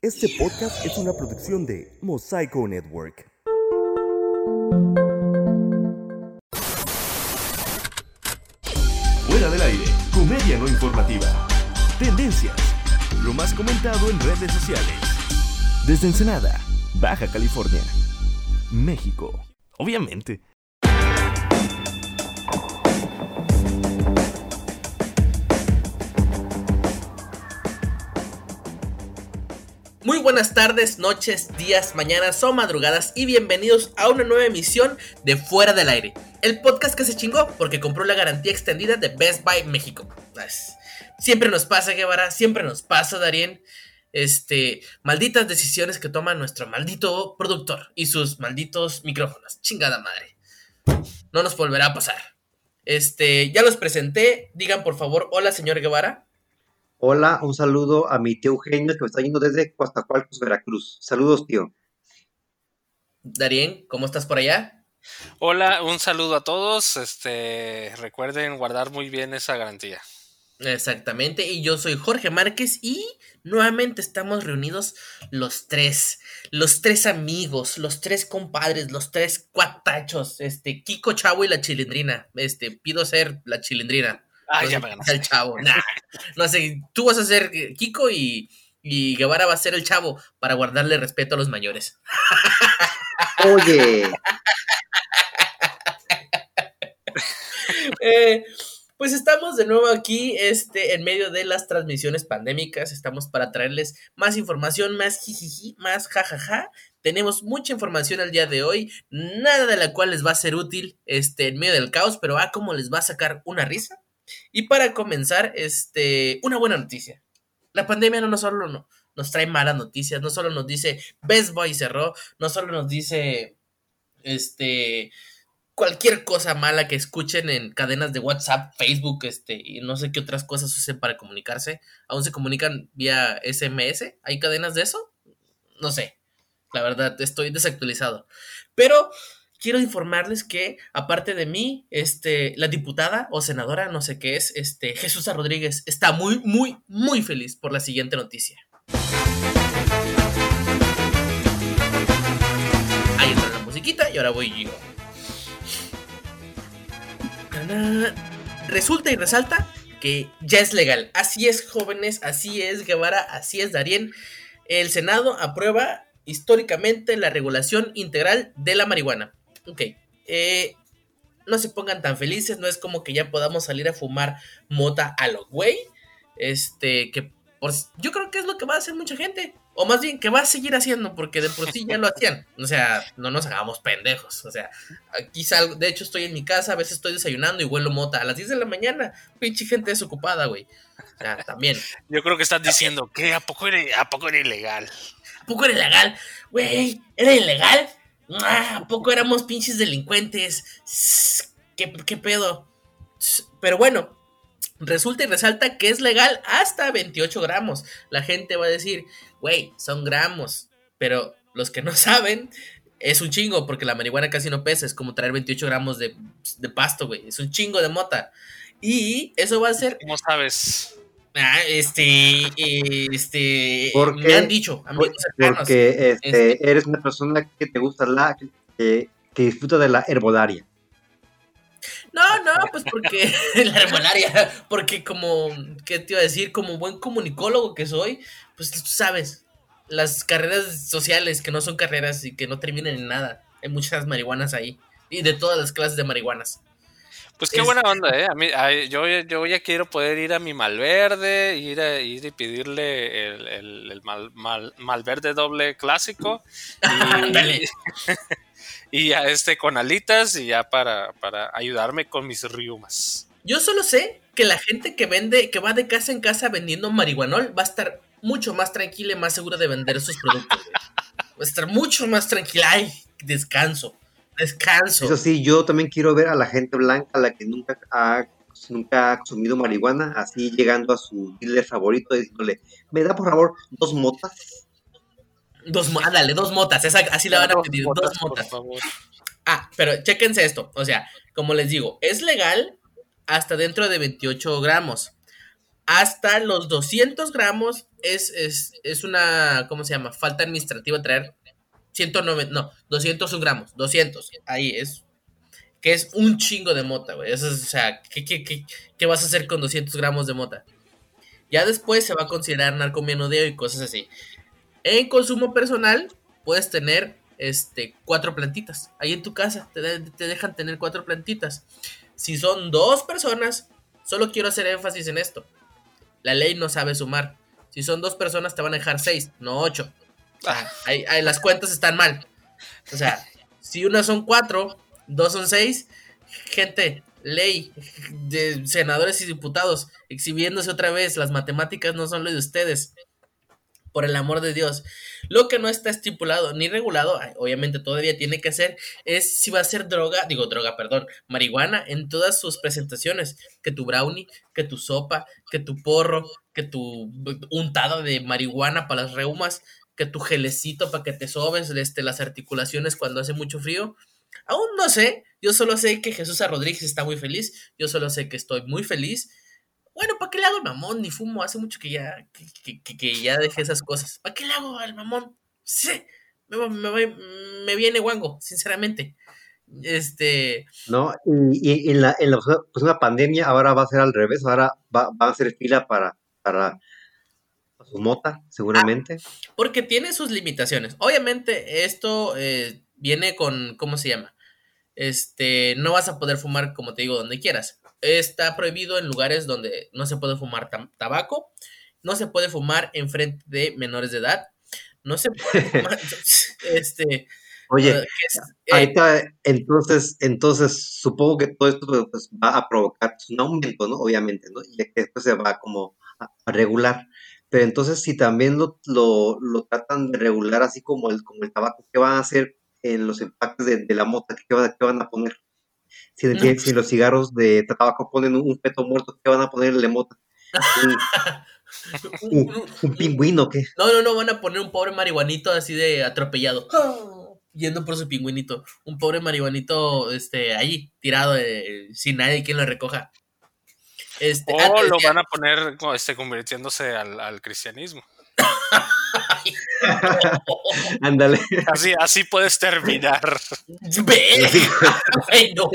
Este podcast es una producción de Mosaico Network. Fuera del aire, comedia no informativa. Tendencias. Lo más comentado en redes sociales. Desde Ensenada, Baja California, México. Obviamente. Muy buenas tardes, noches, días, mañanas o madrugadas y bienvenidos a una nueva emisión de Fuera del Aire, el podcast que se chingó porque compró la garantía extendida de Best Buy México. Siempre nos pasa, Guevara, siempre nos pasa, Darien. Este, malditas decisiones que toma nuestro maldito productor y sus malditos micrófonos. Chingada madre. No nos volverá a pasar. Este, ya los presenté. Digan por favor, hola, señor Guevara. Hola, un saludo a mi tío Eugenio que me está yendo desde Coatzacoalcos, Veracruz. Saludos, tío. Darien, ¿cómo estás por allá? Hola, un saludo a todos. Este, recuerden guardar muy bien esa garantía. Exactamente, y yo soy Jorge Márquez y nuevamente estamos reunidos los tres, los tres amigos, los tres compadres, los tres cuatachos, este, Kiko Chavo y la Chilindrina. Este, pido ser la Chilindrina. Ah, No ya sé me quién ganaste. sea el chavo. Nah, no sé, tú vas a ser eh, Kiko y, y Guevara va a ser el chavo para guardarle respeto a los mayores. Oye, Eh, pues estamos de nuevo aquí, este, en medio de las transmisiones pandémicas. Estamos para traerles más información, más jijiji, más jajaja. Tenemos mucha información el día de hoy, nada de la cual les va a ser útil, este, en medio del caos, pero ah, cómo les va a sacar una risa. Y para comenzar, este, una buena noticia. La pandemia no, solo no- nos trae malas noticias, no solo nos dice Best Boy cerró, no solo nos dice, este, cualquier cosa mala que escuchen en cadenas de WhatsApp, Facebook, este, y no sé qué otras cosas usen para comunicarse. ¿Aún se comunican vía SMS? ¿Hay cadenas de eso? No sé. La verdad, estoy desactualizado. Pero quiero informarles que, aparte de mí, este, la diputada o senadora, no sé qué es, este, Jesús Rodríguez, está muy, muy, muy feliz por la siguiente noticia. Ahí entra la musiquita y ahora voy yo. Resulta y resalta que ya es legal. Así es, jóvenes, así es, Guevara, así es, Darien. El Senado aprueba históricamente la regulación integral de la marihuana. Ok, eh, no se pongan tan felices, no es como que ya podamos salir a fumar mota a lo güey. Este, que por, yo creo que es lo que va a hacer mucha gente. O más bien que va a seguir haciendo, porque de por sí ya lo hacían. O sea, no nos hagamos pendejos. O sea, aquí salgo, de hecho estoy en mi casa, a veces estoy desayunando y huelo mota a las 10 de la mañana. Pinche gente desocupada, güey. O sea, también. Yo creo que están diciendo que a poco era, a poco era ilegal. ¿A poco era ilegal? Güey, ¿era ilegal? Ah, ¿A poco éramos pinches delincuentes? ¿Qué, pedo? Pero bueno, resulta y resalta que es legal hasta 28 gramos. La gente va a decir, güey, son gramos. Pero los que no saben, es un chingo, porque la marihuana casi no pesa. Es como traer 28 gramos de, de pasto, güey. Es un chingo de mota. Y eso va a ser ¿Cómo sabes? Ah, este, este, ¿Por me han dicho, amigos cercanos. porque este, Este- eres una persona que te gusta la, que, que disfruta de la herbolaria. No, no, pues porque la herbolaria, porque como, ¿qué te iba a decir? Como buen comunicólogo que soy, pues tú sabes, las carreras sociales que no son carreras y que no terminan en nada, hay muchas marihuanas ahí, y de todas las clases de marihuanas. Pues qué Es- buena onda, ¿eh? A mí, yo, yo ya quiero poder ir a mi Malverde, ir, a, ir y pedirle el, el, el mal, mal- Malverde doble clásico. Y, y a este con alitas y ya para, para ayudarme con mis riumas. Yo solo sé que la gente que vende, que va de casa en casa vendiendo marihuanol, va a estar mucho más tranquila y más segura de vender sus productos. Va a estar mucho más tranquila. Ay, descanso. Descanso. Eso sí, yo también quiero ver a la gente blanca, la que nunca ha, nunca ha consumido marihuana, así llegando a su dealer favorito y diciéndole, ¿me da por favor dos motas? Dos, mo- ándale, dos motas. esa- así la van a Dos pedir. motas, Dos por motas. favor. Ah, pero chéquense esto. O sea, como les digo, es legal hasta dentro de 28 gramos. hasta los 200 gramos es, es, es una, ¿cómo se llama? Falta administrativa traer 190, no, 201 gramos, 200, ahí es, que es un chingo de mota, güey. Eso es, o sea, ¿qué, qué, qué, qué vas a hacer con 200 gramos de mota? Ya después se va a considerar narcomenudeo y cosas así. En consumo personal, puedes tener este, cuatro plantitas. Ahí en tu casa te, te dejan tener cuatro plantitas. Si son dos personas, solo quiero hacer énfasis en esto. La ley no sabe sumar. Si son dos personas, te van a dejar seis, no ocho. Ahí las cuentas están mal. O sea, si una son cuatro, dos son seis, gente, ley senadores y diputados exhibiéndose otra vez, las matemáticas no son lo de ustedes. Por el amor de Dios. Lo que no está estipulado ni regulado, obviamente todavía tiene que hacer, es si va a ser droga, digo droga, perdón, marihuana en todas sus presentaciones. Que tu brownie, que tu sopa, que tu porro, que tu untado de marihuana para las reumas, que tu gelecito para que te sobes este, las articulaciones cuando hace mucho frío. Aún no sé, yo solo sé que Jesús. Rodríguez está muy feliz, yo solo sé que estoy muy feliz. Bueno, ¿para qué le hago el mamón? Ni fumo, hace mucho que ya, que, que- que- ya dejé esas cosas. ¿Para qué le hago al mamón? Sí, me, me, me viene guango, sinceramente. Este, ¿no? Y, y en la, en la próxima pandemia ahora va a ser al revés, ahora va, va a ser fila para, para su mota, seguramente. porque tiene sus limitaciones. Obviamente, esto eh, viene con, ¿cómo se llama? Este, no vas a poder fumar, como te digo, donde quieras. Está prohibido en lugares donde no se puede fumar tabaco, no se puede fumar en frente de menores de edad, no se puede fumar, este, Oye, que es- eh, entonces, entonces supongo que todo esto pues, va a provocar un aumento, ¿no? Obviamente, ¿no? Y que después se va como a regular. Pero entonces, si también lo, lo, lo tratan de regular así como el, como el tabaco, ¿qué van a hacer en los empaques de, de la mota? ¿Qué van, qué van a poner? Si, en- en los cigarros de tabaco ponen un, un feto muerto, ¿qué van a ponerle de mota? Un, un- un- un pingüino, ¿qué? No, no, no, van a poner un pobre marihuanito así de atropellado. Yendo por su pingüinito. Un pobre marihuanito, este, ahí, tirado, eh, sin nadie quien lo recoja. Este, O lo van a poner como, este, convirtiéndose al, al cristianismo. Ándale. Así, así puedes terminar. Ve, Ay, no.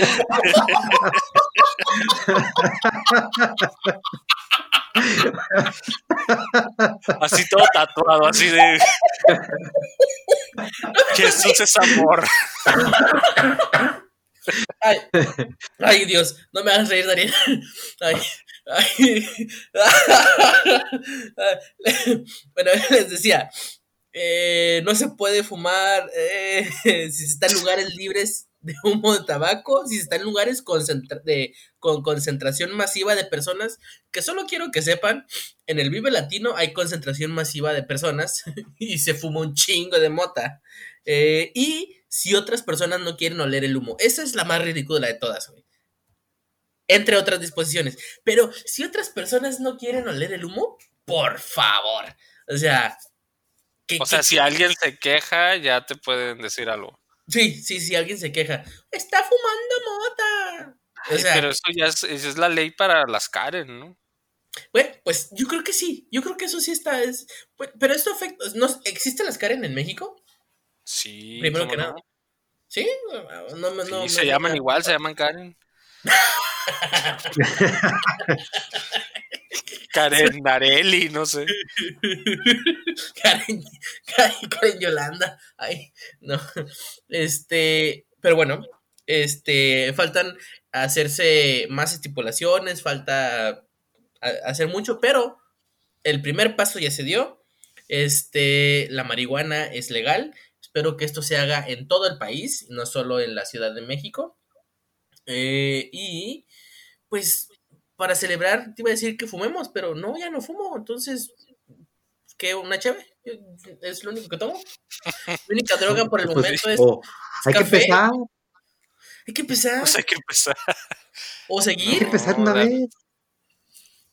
Así todo tatuado, así de. Jesús es amor. Ay, ay, Dios, no me hagas reír, Daniel. Ay, ay. Bueno, les decía, eh, no se puede fumar eh, si se está en lugares libres de humo de tabaco, si se está en lugares concentra- de, con concentración masiva de personas, que solo quiero que sepan, en el Vive Latino hay concentración masiva de personas y se fuma un chingo de mota. Eh, y si otras personas no quieren oler el humo. Esa es la más ridícula de todas, güey. Entre otras disposiciones. Pero si otras personas no quieren oler el humo, por favor. O sea. que- O sea, que- si alguien se queja, ya te pueden decir algo. Sí, sí, sí, alguien se queja. Está fumando mota. O Ay, sea, pero eso ya es, es la ley para las Karen, ¿no? bueno, pues yo creo que sí. Yo creo que eso sí está. Es, pues, pero esto afecta. ¿no, ¿Existen las Karen en México? Sí. Primero ¿cómo que no? nada. ¿Sí? No, me- Sí, no, se no- llaman igual, se llaman Karen. Karen Narelli, no sé. Karen, Karen, Karen Yolanda. Ay, no. Este, pero bueno, este, faltan hacerse más estipulaciones, falta hacer mucho, pero el primer paso ya se dio. Este, la marihuana es legal. Espero que esto se haga en todo el país, no solo en la Ciudad de México. Eh, y pues para celebrar, te iba a decir que fumemos, pero no, ya no fumo. Entonces, ¿qué? ¿Una chave? Es lo único que tomo. La única droga por el Pues, momento es. oh, hay que café. empezar, Hay que empezar. Pues hay que empezar. o hay seguir. que empezar una No, vez.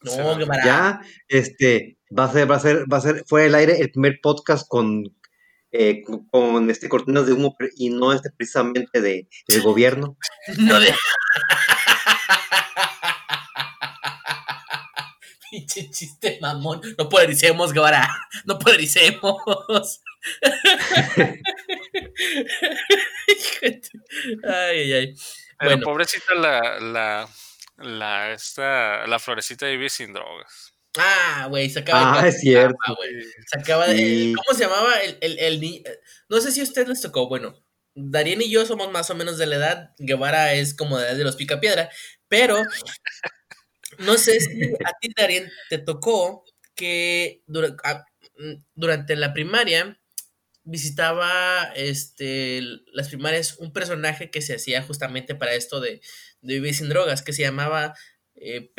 No, qué barato. Ya, este, va a ser, va a ser, va a ser, fue el aire el primer podcast con, eh, con, con, este cortinas de humo y no este precisamente de, del gobierno. No de. Pinche chiste mamón. No polaricemos, Guevara. No polaricemos. ay, ay, ay. Pero Bueno. pobrecita la, la, la, esta, la florecita de vivir sin drogas. Ah, güey, se acaba Ah, de es cierto. Ah, güey. Se acaba de. Sí. ¿Cómo se llamaba el, el, el ni- No sé si a ustedes les tocó. Bueno, Darien y yo somos más o menos de la edad. Guevara es como de la edad de los Picapiedra. Pero no sé si a ti, Darien, te tocó que dura- a- mm, durante la primaria visitaba este las primarias un personaje que se hacía justamente para esto de, de vivir sin drogas, que se llamaba eh.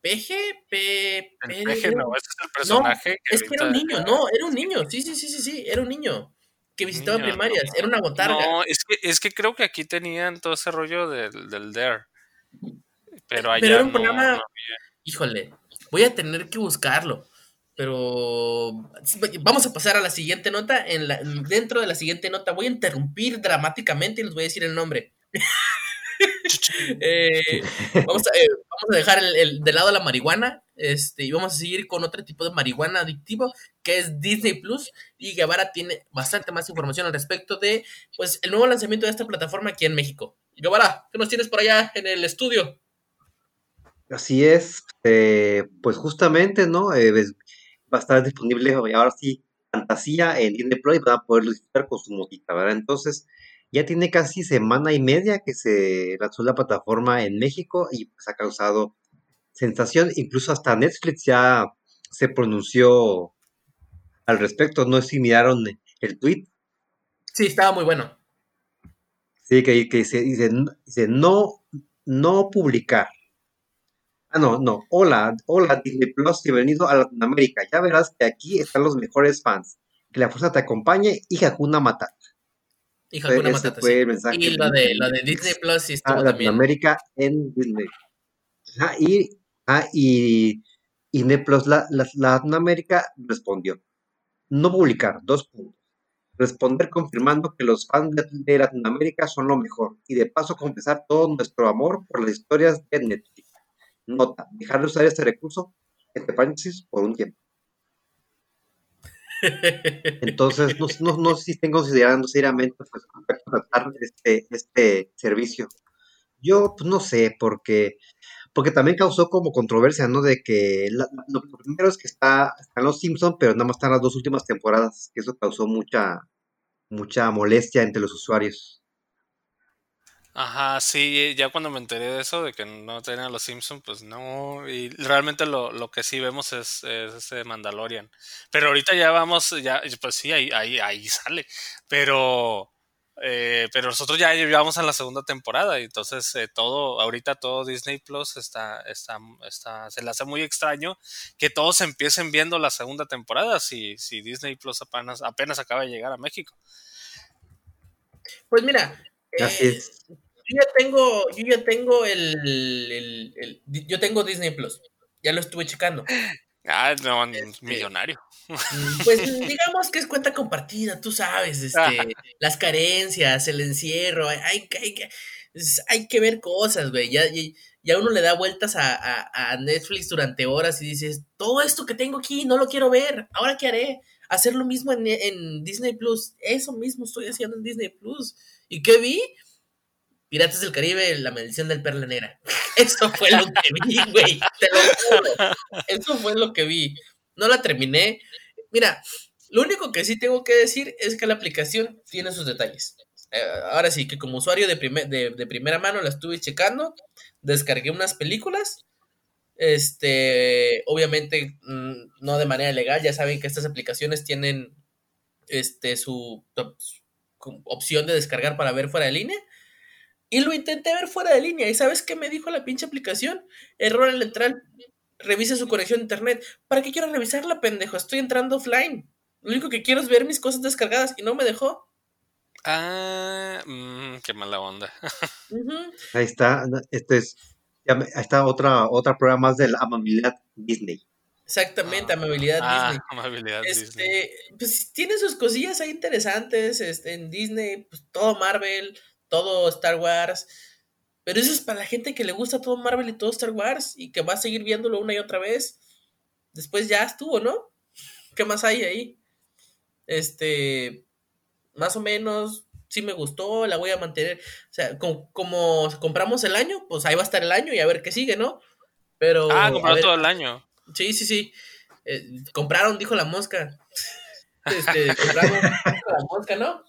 Peje, Pe, El Pe- peje no, ese es el personaje que es que era un niño, no, era un niño, sí, sí, sí, sí, sí, era un niño que visitaba Niño, primarias, no. era una botarga. No, es que, es que creo que aquí tenían todo ese rollo del, del Dare. Pero allá Pero era un no- programa- no. Híjole, voy a tener que buscarlo. Pero vamos a pasar a la siguiente nota. En la, dentro de la siguiente nota voy a interrumpir dramáticamente y les voy a decir el nombre. Eh, vamos, a, eh, vamos a dejar el, el- de lado la marihuana este, y vamos a seguir con otro tipo de marihuana adictivo que es Disney Plus. Y Guevara tiene bastante más información al respecto de pues, el nuevo lanzamiento de esta plataforma aquí en México. Guevara, ¿qué nos tienes por allá en el estudio? Así es, eh, pues justamente, ¿no? Eh, va a estar disponible ahora sí Fantasía en Disney Plus y van a poder disfrutar con su música, ¿verdad? Entonces, ya tiene casi semana y media que se lanzó la plataforma en México y pues ha causado sensación, incluso hasta Netflix ya se pronunció al respecto, no sé si miraron el tweet, Sí, estaba muy bueno. sí, que, que dice, dice, dice, no, no publicar. Ah, no, no. Hola, hola Disney Plus, bienvenido a Latinoamérica. Ya verás que aquí están los mejores fans. Que la fuerza te acompañe y Hakuna Matata. Ese Hakuna Matata, fue sí. el mensaje Y lo de, lo de Disney Plus a estuvo también. Latinoamérica en Disney. Ajá, y, ah, y, y Plus la, la- Latinoamérica respondió. No publicar, dos puntos. Responder confirmando que los fans de, de Latinoamérica son lo mejor y de paso confesar todo nuestro amor por las historias de Netflix. Nota, dejar de usar este recurso, entre paréntesis, por un tiempo. Entonces, no, no, no sé si estén considerando seriamente pues, contratar este, este servicio. Yo, pues no sé, porque, porque también causó como controversia, ¿no? De que la- lo, primero es que está, están los Simpsons, pero nada más están las dos últimas temporadas, que eso causó mucha, mucha molestia entre los usuarios. Ajá, sí, ya cuando me enteré de eso, de que no tenían los Simpsons, pues no, y realmente lo, lo que sí vemos es, es ese Mandalorian. Pero ahorita ya vamos, ya, pues sí, ahí, ahí, ahí sale, pero, eh, pero nosotros ya llevamos a la segunda temporada, y entonces eh, todo, ahorita todo Disney Plus está, está, está, se le hace muy extraño que todos empiecen viendo la segunda temporada si, si Disney Plus apenas, apenas acaba de llegar a México. Pues mira, Así eh, es. yo ya tengo, yo ya tengo el, el- el- yo tengo Disney Plus. Ya lo estuve checando. Ah, no, Este, millonario. Mm, Pues digamos que es cuenta compartida, tú sabes, este, las carencias, el encierro, hay, hay, que- hay que- es- hay que ver cosas, güey. Ya, ya, ya uno le da vueltas a, a- a Netflix durante horas y dices, todo esto que tengo aquí no lo quiero ver, ¿ahora qué haré? Hacer lo mismo en, en Disney Plus. Eso mismo estoy haciendo en Disney Plus. ¿Y qué vi? Piratas del Caribe, la maldición del perla negra. Eso fue lo que vi, güey. Te lo juro. Eso fue lo que vi. No la terminé. Mira, lo único que sí tengo que decir es que la aplicación tiene sus detalles. Eh, ahora sí, que como usuario de, primer- de, de primera mano la estuve checando, descargué unas películas. Este, obviamente, mm, no de manera legal, ya saben que estas aplicaciones tienen este, su, su opción de descargar para ver fuera de línea. Y lo intenté ver fuera de línea. ¿Y sabes qué me dijo la pinche aplicación? Error al entrar. Revise su conexión a internet. ¿Para qué quiero revisarla, pendejo? Estoy entrando offline. Lo único que quiero es ver mis cosas descargadas y no me dejó. Ah, mm, qué mala onda. Ahí está, este es, ahí está otra, otra prueba más de la amabilidad Disney. Exactamente, amabilidad Ah, Disney. amabilidad Disney. Este, pues tiene sus cosillas ahí interesantes. Este, en Disney, pues todo Marvel, todo Star Wars. Pero eso es para la gente que le gusta todo Marvel y todo Star Wars y que va a seguir viéndolo una y otra vez. Después ya estuvo, ¿no? ¿Qué más hay ahí? Este, más o menos, sí me gustó, la voy a mantener. O sea, como, como compramos el año, pues ahí va a estar el año y a ver qué sigue, ¿no? Pero. Ah, ver- todo el año. Sí, sí, sí. Eh, compraron, dijo la mosca. Este, compraron, dijo la mosca, ¿no?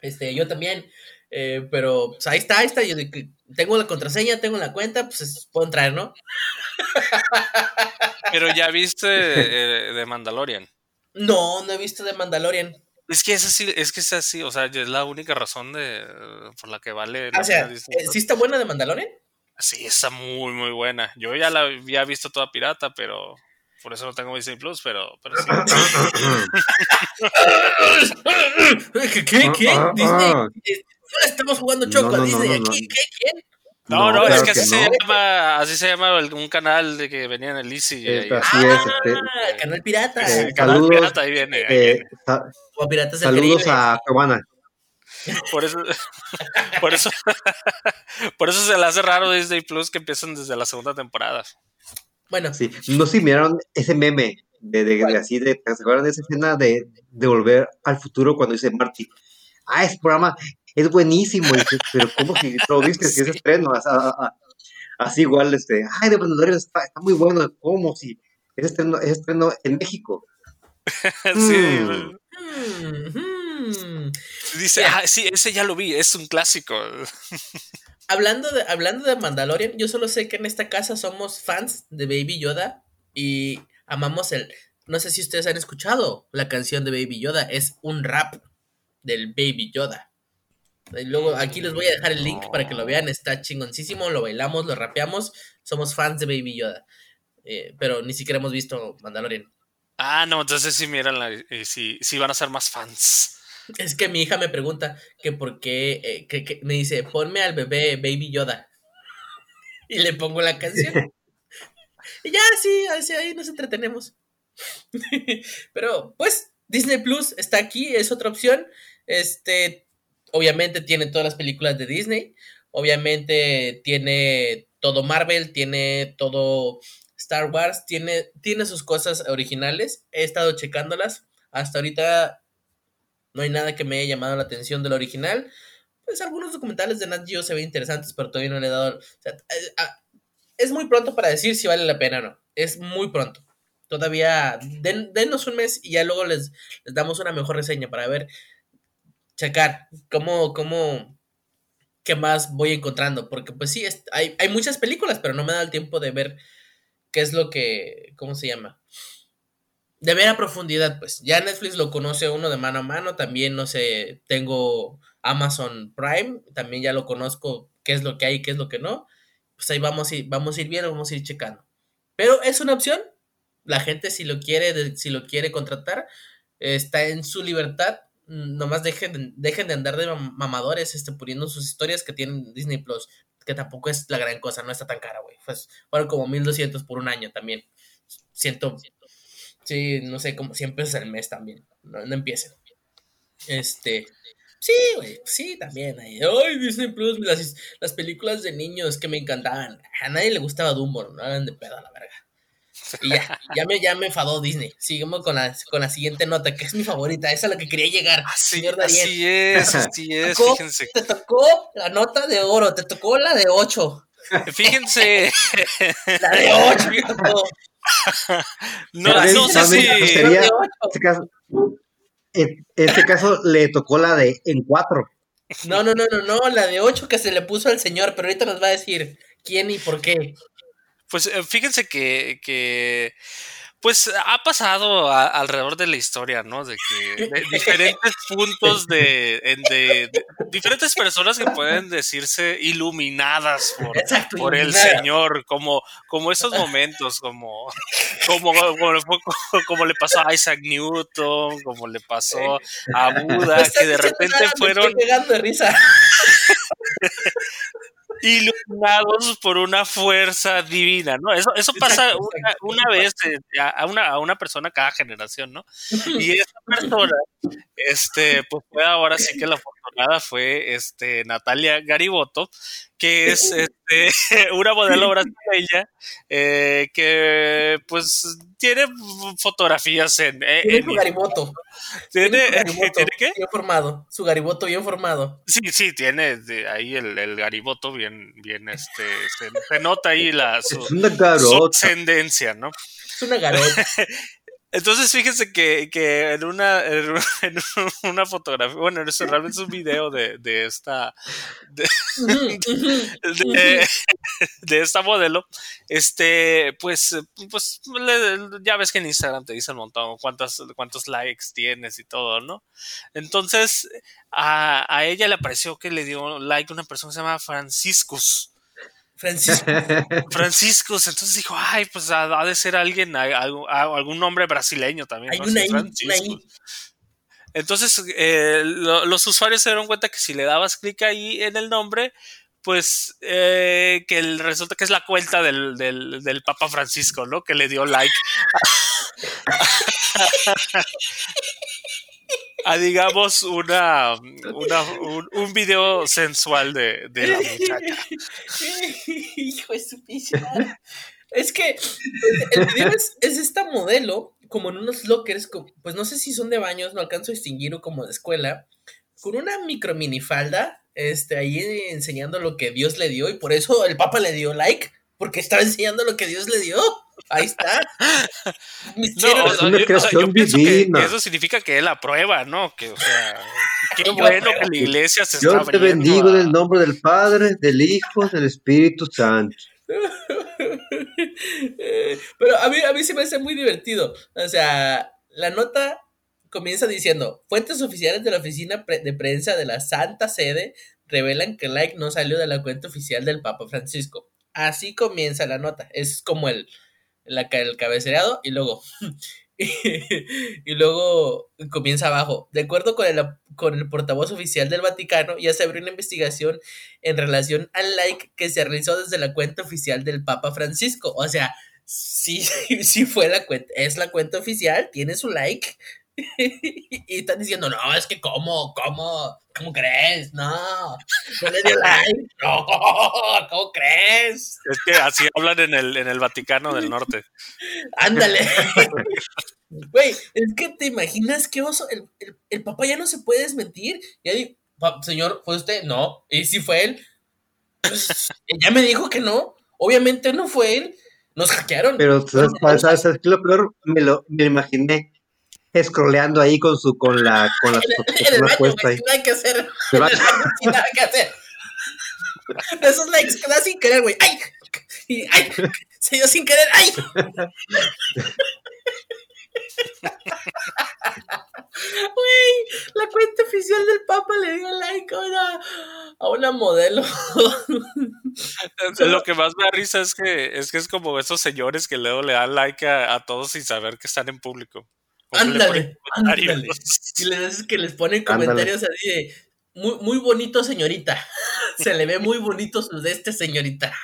Este, yo también. Eh, pero pues ahí está, ahí está. Yo tengo la contraseña, tengo la cuenta, pues es- puedo entrar, ¿no? Pero ya viste eh, de Mandalorian. No, no he visto de Mandalorian. Es que es así, es que es así, o sea, es la única razón de por la que vale. la O sea, eh. ¿sí está buena de Mandalorian? Sí, está muy, muy buena. Yo ya la había visto toda pirata, pero por eso no tengo Disney Plus, pero, pero sí. ¿Qué? ¿Qué? ¿Qué? Ah, ah, Disney. ah. eh, Estamos jugando choco No, no, Disney no, aquí. no. ¿Qué? ¿Quién? No, no, claro es que así se no. llama, así se llama un canal de que venía en el Easy. Ahí- así es, este, Ah, el canal pirata. Eh, el canal saludos, pirata, ahí viene. ahí eh, viene. sa- saludos a Giovanna. Por eso, por eso, por eso se le hace raro Disney Plus que empiezan desde la segunda temporada. Bueno, Sí, no sé si miraron ese meme de, de, de así de, ¿se acuerdan de esa escena de, de volver al futuro cuando dice Marty? Ah, ese programa es buenísimo, dice, pero ¿cómo que lo viste? Si es Sí. estreno, a- a- así igual, este, ay, de está, está muy bueno, ¿cómo? Si es estreno, es estreno en México. Sí, Mm. Hmm. dice, ah, sí, ese ya lo vi, es un clásico. Hablando de, hablando de Mandalorian, yo solo sé que en esta casa somos fans de Baby Yoda y amamos el. No sé si ustedes han escuchado la canción de Baby Yoda, es un rap del Baby Yoda. Y luego aquí les voy a dejar el link para que lo vean, está chingoncísimo, lo bailamos, lo rapeamos, somos fans de Baby Yoda. Eh, pero ni siquiera hemos visto Mandalorian. Ah, no, entonces sí, miran, y sí, sí van a ser más fans. Es que mi hija me pregunta que por qué, eh, que, que- me dice, ponme al bebé Baby Yoda. Y le pongo la canción. y ya, sí, así ahí nos entretenemos. Pero, pues, Disney Plus está aquí, es otra opción. Este, obviamente tiene todas las películas de Disney. Obviamente tiene todo Marvel, tiene todo Star Wars, tiene, tiene sus cosas originales. He estado checándolas. Hasta ahorita no hay nada que me haya llamado la atención del original. Pues algunos documentales de Nat Geo se ven interesantes, pero todavía no le he dado. es muy pronto para decir si vale la pena o no. Es muy pronto. Todavía den, denos un mes y ya luego les, les damos una mejor reseña para ver, checar cómo, cómo, qué más voy encontrando. Porque pues sí, es- hay, hay muchas películas, pero no me da el tiempo de ver qué es lo que, ¿cómo se llama? De ver profundidad, pues. Ya Netflix lo conoce uno de mano a mano. También, no sé, tengo Amazon Prime. También ya lo conozco qué es lo que hay, qué es lo que no. Pues ahí vamos a ir, vamos a ir viendo, vamos a ir checando. Pero es una opción. La gente, si lo quiere, si lo quiere contratar, está en su libertad. Mm, Nomás dejen, de- dejen de andar de mam- mamadores este, poniendo sus historias que tienen Disney Plus. Que tampoco es la gran cosa, no está tan cara, güey. Pues, fueron como 1200 por un año también. Siento, Sí, no sé, como 100 pesos al mes también. No, no empiecen. Este. Sí, güey. Sí, también. ahí. Ay, Disney Plus, las, las películas de niños que me encantaban. A nadie le gustaba Dumbo, no hagan de pedo a la verga. Y ya, ya me, ya me enfadó Disney. Seguimos con la, con la siguiente nota, que es mi favorita. Esa es a la que quería llegar. Así, señor Darien. así es, así es, Tocó- fíjense. Te tocó la nota de oro, te tocó la de 8. Fíjense, La de 8 me tocó. no, También- no sé si... sería- La de En 8. este caso, en este caso le tocó la de en cuatro. No, no, no, no, no, la de 8 que se le puso al señor, pero ahorita nos va a decir quién y por qué. Pues eh, fíjense que, que pues ha pasado a- alrededor de la historia, ¿no? De que de diferentes puntos de, en- de- de diferentes personas que pueden decirse iluminadas por, Exacto. por el. Señor, como, como esos momentos, como, como, como, le fue- como le pasó a Isaac Newton, como le pasó a Buda, estás que de repente fueron estoy pegando de risa. Iluminados por una fuerza divina, ¿no? Eso, eso pasa una, vez a, una, a una persona cada generación, ¿no? Y esa persona, este, pues fue ahora sí que la afortunada fue este Natalia Gariboto, que es este, una modelo brasileña eh, que pues tiene fotografías en... eh, Tiene en- su gariboto. ¿Tiene, ¿tiene qué? Bien formado. Su gariboto bien formado. Sí, sí, tiene de ahí el, el gariboto bien, bien, este, se, se nota ahí la, su, Es una su ascendencia, ¿no? Es una garota. Entonces, fíjense que, que en una en una fotografía, bueno, eso realmente es un video de, de esta de, de, de esta modelo, este, pues, pues ya ves que en Instagram te dice un montón cuántas, cuántos likes tienes y todo, ¿no? Entonces, a, a ella le pareció que le dio like una persona que se llama Franciscus. Francisco. Franciscus, entonces dijo, ay, pues ha, ha de ser alguien, a- algún, a- algún nombre brasileño también. Hay ¿no? una. Entonces, eh, lo- los usuarios se dieron cuenta que si le dabas clic ahí en el nombre, pues eh, que el- resulta que es la cuenta del, del, del Papa Francisco, ¿no? Que le dio like a, digamos, una, un, video sensual de, de la muchacha. Hijo. Es que el video es, es esta modelo, como en unos lockers, pues no sé si son de baños, no alcanzo a distinguir o como de escuela, con una micro minifalda, este, ahí enseñando lo que Dios le dio, y por eso el Papa le dio like, porque estaba enseñando lo que Dios le dio. Ahí está. No, Hicieron- o sea, una yo, o sea, creación yo divina. eso significa que él aprueba, ¿no? Que, o sea, qué Yo bueno que la iglesia se Yo está te abriendo bendigo en el nombre del Padre, del Hijo, del Espíritu Santo. Pero a mí, a mí se me hace muy divertido. O sea, la nota comienza diciendo, fuentes oficiales de la oficina pre- de prensa de la Santa Sede revelan que el like no salió de la cuenta oficial del Papa Francisco. Así comienza la nota. Es como el, la el cabecereado y luego... y luego comienza abajo. De acuerdo con el, con el portavoz oficial del Vaticano, ya se abrió una investigación en relación al like que se realizó desde la cuenta oficial del Papa Francisco. O sea, sí, sí fue la cuenta, es la cuenta oficial, tiene su like. y están diciendo, no, es que cómo, cómo, ¿cómo crees? No, no le dio like, no, ¿cómo crees? Es que así hablan en el, en el Vaticano del Norte. Ándale. Güey, es que te imaginas qué oso. El, el, el papá ya no se puede desmentir. Ya di, "Pa- señor, ¿fue usted? No. ¿Y si fue él? Pues, ya me dijo que no. Obviamente no fue él. Nos hackearon. Pero ¿sabes, sabes, sabes qué es lo peor? Me lo, me lo imaginé scrolleando ahí con su con la con la, en el, baño, puesta güey, ahí. sin nada que hacer. El baño, sin nada que hacer. De esos likes que da sin querer, güey. ¡Ay! Y, ¡Ay! Se dio sin querer. ¡Ay! Güey, la cuenta oficial del Papa le dio like a una, a una modelo. Lo que más me da risa es que es que es como esos señores que luego le dan like a, a todos sin saber que están en público. Ándale, ándale. Y les dices que les ponen Ándale. comentarios así de muy, muy bonito, señorita. Se le ve muy bonito su de este, señorita.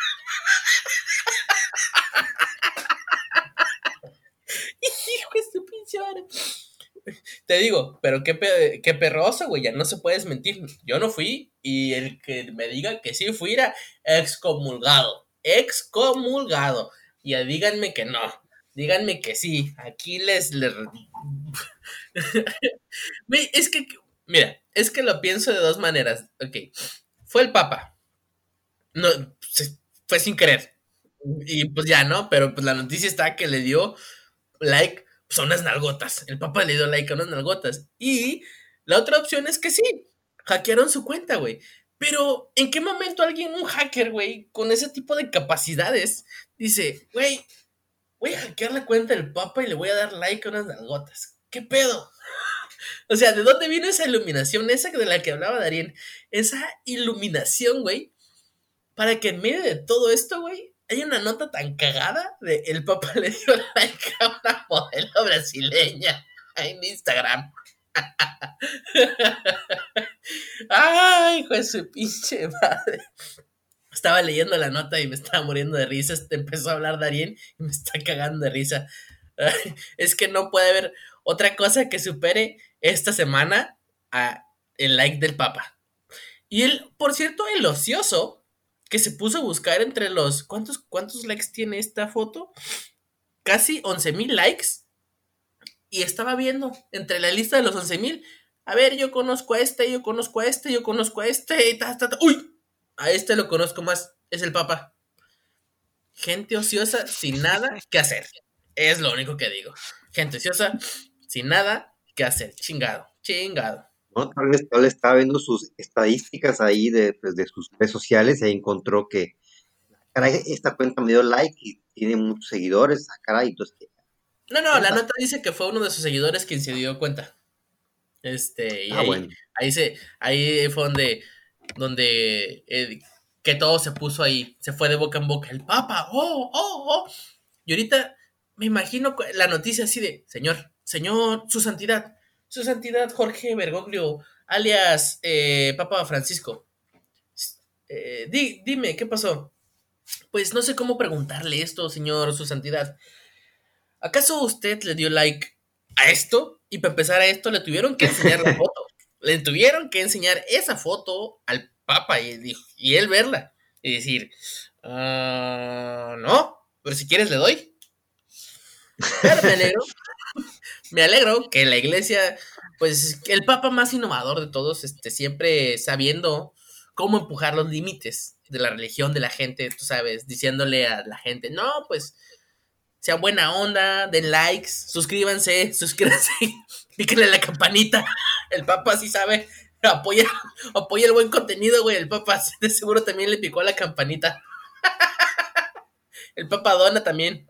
Hijo de su pinche madre. Te digo, pero qué, pe- qué perroso, güey, ya no se puede desmentir. Yo no fui y el que me diga que sí fui era excomulgado. Excomulgado. Y ya díganme que no. Díganme que sí. Aquí les... les... Es que, mira, es que lo pienso de dos maneras. Ok, fue el Papa. No, fue sin querer. Y pues ya, ¿no? Pero pues la noticia está que le dio like pues, a unas nalgotas. El Papa le dio like a unas nalgotas. Y la otra opción es que sí, hackearon su cuenta, güey. Pero, ¿en qué momento alguien, un hacker, güey, con ese tipo de capacidades, dice, güey, voy a hackear la cuenta del Papa y le voy a dar like a unas nalgotas? ¿Qué pedo? O sea, ¿de dónde vino esa iluminación? Esa de la que hablaba Darien. Esa iluminación, güey. Para que en medio de todo esto, güey, hay una nota tan cagada de el papá le dio like a una modelo brasileña en Instagram. Ay, hijo de su pinche madre. Estaba leyendo la nota y me estaba muriendo de risa. Este, Empezó a hablar Darien y me está cagando de risa. Es que no puede haber otra cosa que supere esta semana a el like del Papa. Y él, por cierto, el ocioso, que se puso a buscar entre los... ¿Cuántos, cuántos likes tiene esta foto? Casi 11 mil likes. Y estaba viendo entre la lista de los 11 mil. A ver, yo conozco a este, yo conozco a este, yo conozco a este. Y. ¡Uy! A este lo conozco más. Es el Papa. Gente ociosa sin nada que hacer. Es lo único que digo. Gente ociosa sin nada que hacer. Chingado, chingado. ¿no? Tal vez, tal estaba viendo sus estadísticas ahí de, pues, de sus redes sociales e encontró que, caray, esta cuenta me dio like y tiene muchos seguidores, ah, caray, entonces, No, no, la nota dice que fue uno de sus seguidores quien se dio cuenta. Este, y ah, ahí, bueno. ahí se, ahí fue donde, donde eh, que todo se puso ahí, se fue de boca en boca, el Papa, oh, oh, oh. Y ahorita me imagino la noticia así de, señor, señor, su santidad, su santidad Jorge Bergoglio, alias eh, Papa Francisco. Eh, di- dime, ¿qué pasó? Pues no sé cómo preguntarle esto, señor, su santidad. ¿Acaso usted le dio like a esto? Y para empezar a esto le tuvieron que enseñar la foto. Le tuvieron que enseñar esa foto al Papa y, y él verla. Y decir, "Ah, no, pero si quieres le doy. Pero me alegro. me alegro que la iglesia, pues el Papa más innovador de todos, este, siempre sabiendo cómo empujar los límites de la religión de la gente, tú sabes, diciéndole a la gente, no, pues sea buena onda, den likes, suscríbanse, suscríbanse, píquenle la campanita. El Papa sí sabe, apoya, apoya el buen contenido, güey. El Papa de seguro también le picó la campanita. El Papa dona también.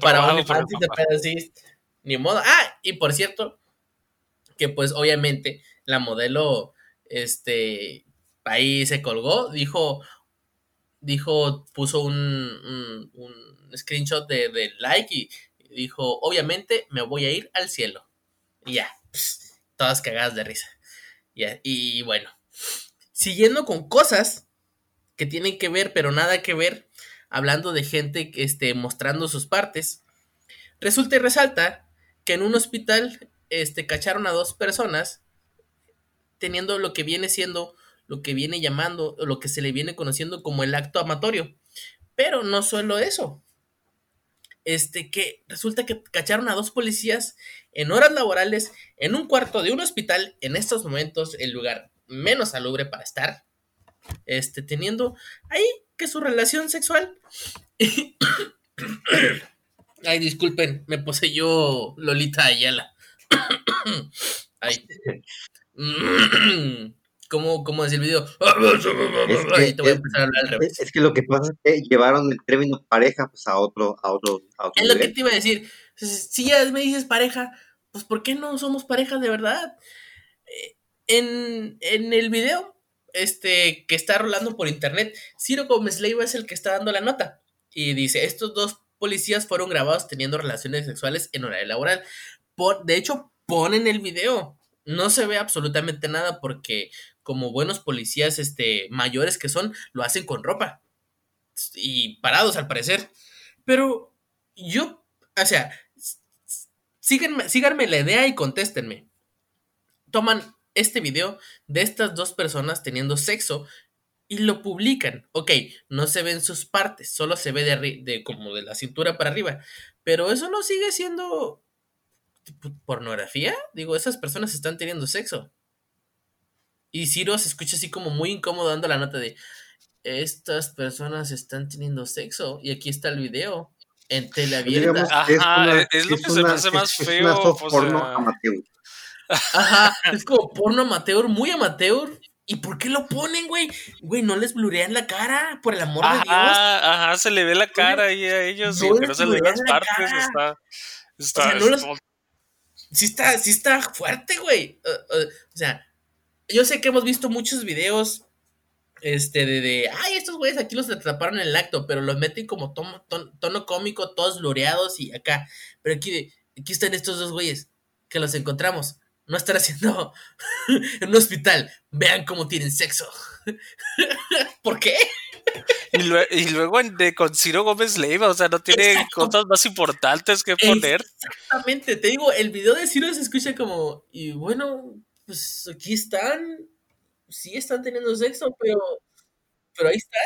para Aprobado por el OnlyFans sí. Ni modo. Ah, y por cierto, que pues obviamente la modelo, este, ahí se colgó, dijo, dijo, puso un, un, screenshot de, de like y dijo, obviamente me voy a ir al cielo. Y ya, todas cagadas de risa. Ya, y bueno, siguiendo con cosas que tienen que ver, pero nada que ver, hablando de gente este, mostrando sus partes, resulta y resalta que en un hospital este, cacharon a dos personas teniendo lo que viene siendo, lo que viene llamando, lo que se le viene conociendo como el acto amatorio. Pero no solo eso. Este, que resulta que cacharon a dos policías en horas laborales en un cuarto de un hospital, en estos momentos el lugar menos salubre para estar, este, teniendo ahí que su relación sexual. Ay, disculpen, me poseyó Lolita Ayala. Ay. ¿Cómo, cómo decir el video? Es que, Ahí te voy a empezar a hablar al revés. es, que lo que pasa es que llevaron el término pareja pues a otro, a otro, a otro Es lo que te iba a decir. Si ya me dices pareja, pues ¿por qué no somos pareja de verdad? Eh, En, en el video este, que está rolando por internet, Ciro Gómez Leiva es el que está dando la nota. Y dice, estos dos policías fueron grabados teniendo relaciones sexuales en horario laboral. Por, de hecho, ponen el video. No se ve absolutamente nada porque como buenos policías este, mayores que son, lo hacen con ropa. Y parados al parecer. Pero yo, o sea, síganme, síganme la idea y contéstenme. Toman este video de estas dos personas teniendo sexo y lo publican. Ok, no se ven sus partes, solo se ve de, de como de la cintura para arriba. Pero eso no sigue siendo pornografía. Digo, esas personas están teniendo sexo. Y Ciro se escucha así como muy incómodo dando la nota de estas personas están teniendo sexo. Y aquí está el video. En tele Digamos abierta. que es Ajá, una- es lo es que se me hace más es feo, o porno amateur. Ajá, es como porno amateur, muy amateur. ¿Y por qué lo ponen, güey? Güey, no les blurean la cara, por el amor de Dios. Ajá, ajá, se le ve la cara ahí a ellos, y no que no les se le ven las partes, cara. está. Está, sea, no los- está- Sí está, sí está fuerte, güey. Uh, uh, o sea, yo sé que hemos visto muchos videos este, de, de, ay, estos güeyes aquí los atraparon en el acto, pero los meten como tono, tono, tono cómico, todos blureados y acá. Pero aquí, aquí están estos dos güeyes que los encontramos. No están haciendo en un hospital. Vean cómo tienen sexo. ¿Por qué? Y, lue- y luego de, con Ciro Gómez Leiva, o sea, no tiene Exacto. cosas más importantes que poner. Exactamente, te digo, el video de Ciro se escucha como, y bueno, pues aquí están. sí están teniendo sexo, pero, pero ahí está.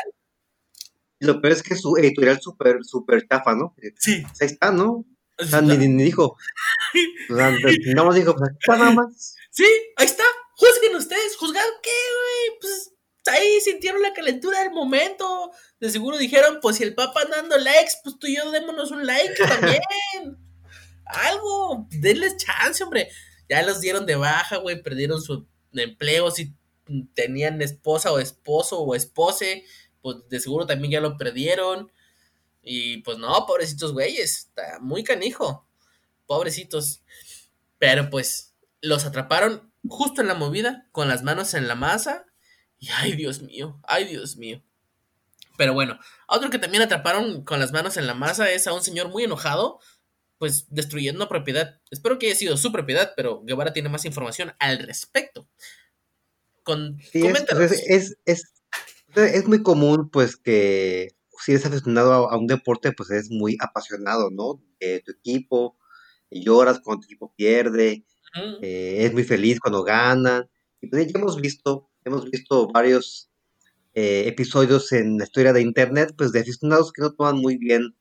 Y lo peor es que su editorial súper, súper chafa, ¿no? Sí. Pues ahí está, ¿no? O sea, ni, ni dijo. O sea, nada más dijo, pues aquí está nada más. Sí, ahí está. Juzguen ustedes. ¿Juzgar qué, güey? Pues ahí sintieron la calentura del momento. De seguro dijeron, pues si el Papa dando likes, pues tú y yo démonos un like también. Algo, denles chance, hombre. Ya los dieron de baja, güey, perdieron su empleo. Si tenían esposa o esposo o espose, pues de seguro también ya lo perdieron. Y pues no, pobrecitos güeyes, está muy canijo. Pobrecitos. Pero pues los atraparon justo en la movida, con las manos en la masa. Y ay, Dios mío, ay, Dios mío. Pero bueno, otro que también atraparon con las manos en la masa es a un señor muy enojado, pues destruyendo propiedad. Espero que haya sido su propiedad, pero Guevara tiene más información al respecto. Con, Sí, es, es, es, es, es muy común, pues, que si eres aficionado a, a un deporte, pues eres muy apasionado, ¿no? De tu equipo, lloras cuando tu equipo pierde, eh, es muy feliz cuando ganan. Y pues ya hemos visto, hemos visto varios eh, episodios en la historia de internet, pues de aficionados que no toman muy bien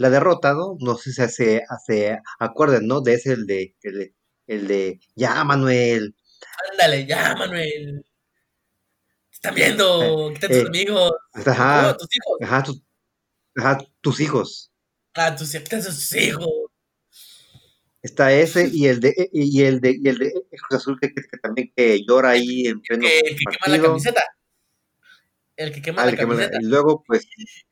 la derrota, ¿no? No sé si se, se acuerdan, ¿no? De ese, el de, el de, el de, ya, Manuel, Ándale, ya, Manuel. Te están viendo, quita a tus eh, amigos. ajá, tus hijos. ajá, tus, ajá, tus hijos. A tus, tus hijos. Está ese y el de, y el de, y el de Cruz Azul que, que- que también que llora ahí en pleno Que, el que quema la partido. camiseta. El que quema Ah, la el que me la- camiseta. y luego, pues,